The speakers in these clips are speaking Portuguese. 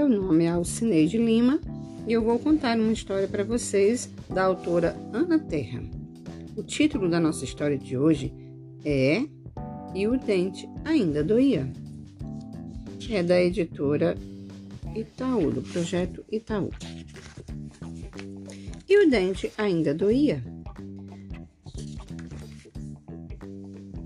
Meu nome é Alcineide Lima e eu vou contar uma história para vocês da autora Ana Terra. O título da nossa história de hoje é E o Dente Ainda Doía. É da editora Itaú, do projeto Itaú. E o dente ainda doía.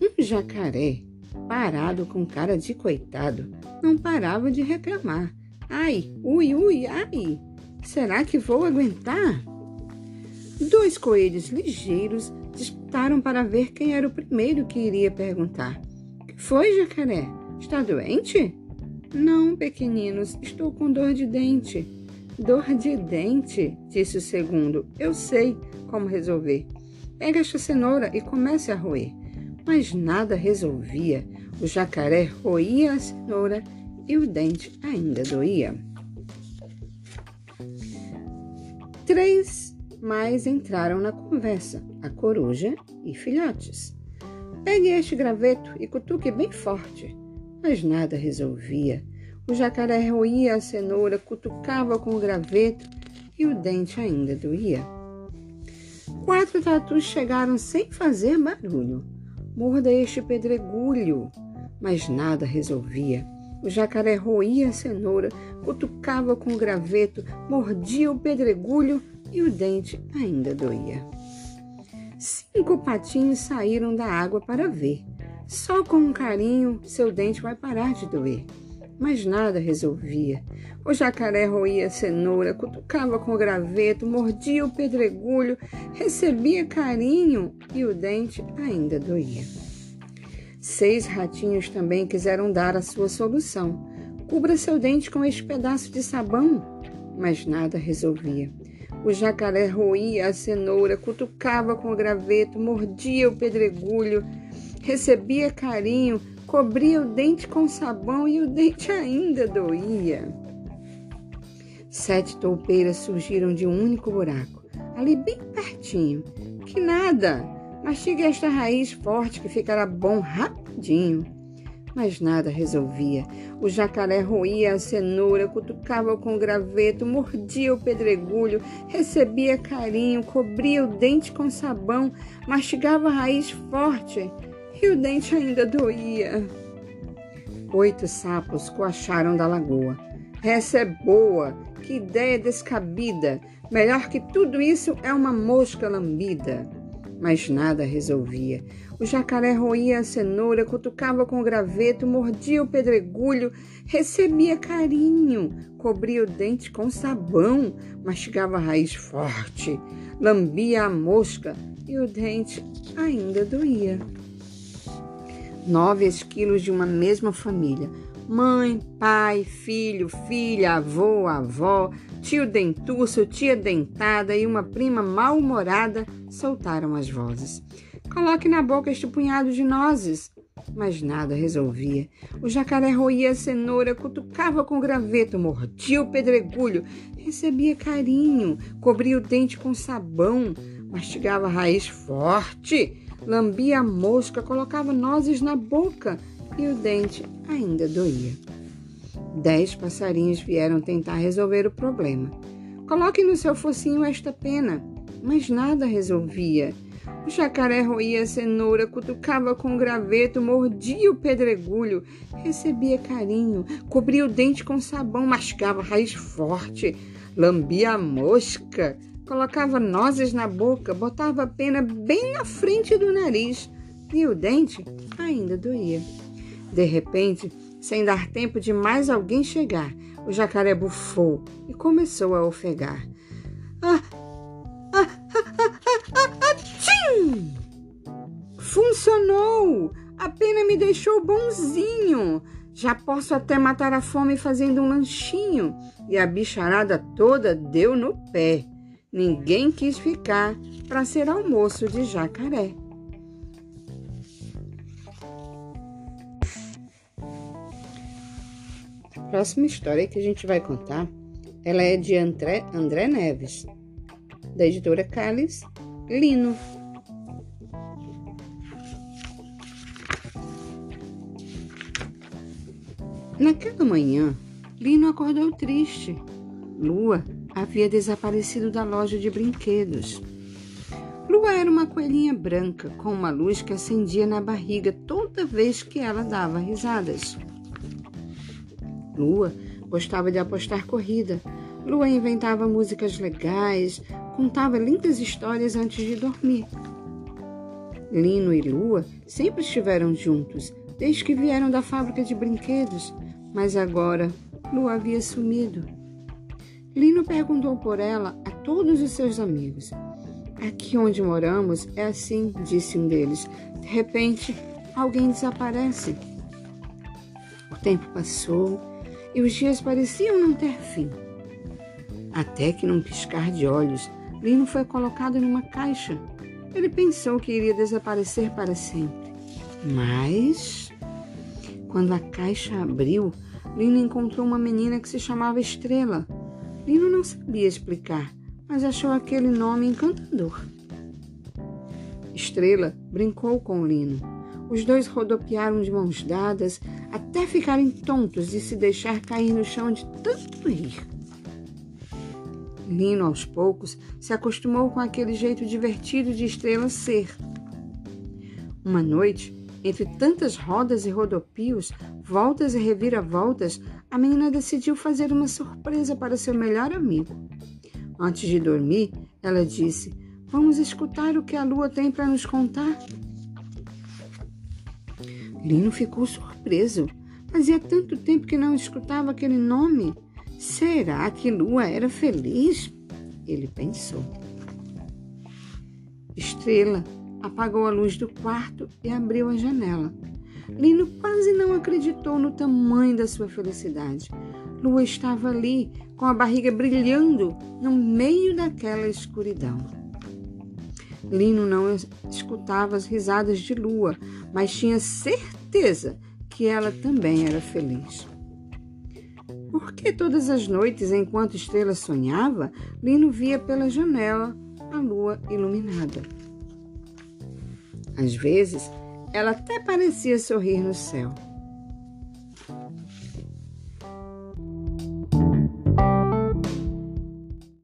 Um jacaré, parado com cara de coitado, não parava de reclamar. Ai, ui, ui, ai! Será que vou aguentar? Dois coelhos ligeiros disputaram para ver quem era o primeiro que iria perguntar. Que foi, jacaré? Está doente? Não, pequeninos, estou com dor de dente. Dor de dente, disse o segundo. Eu sei como resolver. Pega esta cenoura e comece a roer. Mas nada resolvia. O jacaré roía a cenoura e o dente ainda doía. Três mais entraram na conversa: a coruja e filhotes. Pegue este graveto e cutuque bem forte mas nada resolvia. O jacaré roía a cenoura, cutucava com o graveto e o dente ainda doía. Quatro tatus chegaram sem fazer barulho. Morda este pedregulho, mas nada resolvia. O jacaré roía a cenoura, cutucava com o graveto, mordia o pedregulho e o dente ainda doía. Cinco patinhos saíram da água para ver. Só com um carinho seu dente vai parar de doer. Mas nada resolvia. O jacaré roía a cenoura, cutucava com o graveto, mordia o pedregulho, recebia carinho e o dente ainda doía. Seis ratinhos também quiseram dar a sua solução. Cubra seu dente com este pedaço de sabão. Mas nada resolvia. O jacaré roía a cenoura, cutucava com o graveto, mordia o pedregulho, recebia carinho, cobria o dente com sabão e o dente ainda doía. Sete toupeiras surgiram de um único buraco, ali bem pertinho. Que nada! Mastigue esta raiz forte que ficará bom rapidinho. Mas nada resolvia. O jacaré roía a cenoura, cutucava com o graveto, mordia o pedregulho, recebia carinho, cobria o dente com sabão, mastigava a raiz forte e o dente ainda doía. Oito sapos coacharam da lagoa. Essa é boa, que ideia descabida. Melhor que tudo isso é uma mosca lambida. Mas nada resolvia. O jacaré roía a cenoura, cutucava com o graveto, mordia o pedregulho, recebia carinho, cobria o dente com sabão, mastigava a raiz forte, lambia a mosca e o dente ainda doía nove esquilos de uma mesma família. Mãe, pai, filho, filha, avô, avó, tio dentuço, tia dentada e uma prima mal-humorada soltaram as vozes. Coloque na boca este punhado de nozes. Mas nada resolvia. O jacaré roía a cenoura, cutucava com graveto, mordia o pedregulho, recebia carinho, cobria o dente com sabão, mastigava a raiz forte lambia a mosca, colocava nozes na boca e o dente ainda doía. Dez passarinhos vieram tentar resolver o problema. Coloque no seu focinho esta pena, mas nada resolvia. O jacaré roía a cenoura, cutucava com o graveto, mordia o pedregulho, recebia carinho, cobria o dente com sabão, mascava raiz forte, lambia a mosca, colocava nozes na boca, botava a pena bem na frente do nariz e o dente ainda doía. De repente, sem dar tempo de mais alguém chegar, o jacaré bufou e começou a ofegar. Ah, ah, ah, Funcionou! A pena me deixou bonzinho. Já posso até matar a fome fazendo um lanchinho. E a bicharada toda deu no pé. Ninguém quis ficar para ser almoço de jacaré. Próxima história que a gente vai contar, ela é de André, André Neves, da editora Calis Lino. Naquela manhã, Lino acordou triste. Lua havia desaparecido da loja de brinquedos. Lua era uma coelhinha branca com uma luz que acendia na barriga toda vez que ela dava risadas. Lua gostava de apostar corrida. Lua inventava músicas legais, contava lindas histórias antes de dormir. Lino e Lua sempre estiveram juntos, desde que vieram da fábrica de brinquedos, mas agora Lua havia sumido. Lino perguntou por ela a todos os seus amigos. Aqui onde moramos é assim, disse um deles. De repente, alguém desaparece. O tempo passou e os dias pareciam não ter fim. Até que, num piscar de olhos, Lino foi colocado numa caixa. Ele pensou que iria desaparecer para sempre. Mas, quando a caixa abriu, Lino encontrou uma menina que se chamava Estrela. Lino não sabia explicar, mas achou aquele nome encantador. Estrela brincou com Lino. Os dois rodopiaram de mãos dadas até ficarem tontos e se deixar cair no chão de tanto rir. Lino, aos poucos, se acostumou com aquele jeito divertido de Estrela ser. Uma noite, entre tantas rodas e rodopios, voltas e reviravoltas, a menina decidiu fazer uma surpresa para seu melhor amigo. Antes de dormir, ela disse: Vamos escutar o que a lua tem para nos contar. Lino ficou surpreso. Fazia tanto tempo que não escutava aquele nome. Será que Lua era feliz? Ele pensou. Estrela apagou a luz do quarto e abriu a janela. Lino quase não acreditou no tamanho da sua felicidade. Lua estava ali, com a barriga brilhando no meio daquela escuridão. Lino não escutava as risadas de Lua, mas tinha certeza que ela também era feliz. Porque todas as noites, enquanto Estrela sonhava, Lino via pela janela a lua iluminada. Às vezes, ela até parecia sorrir no céu.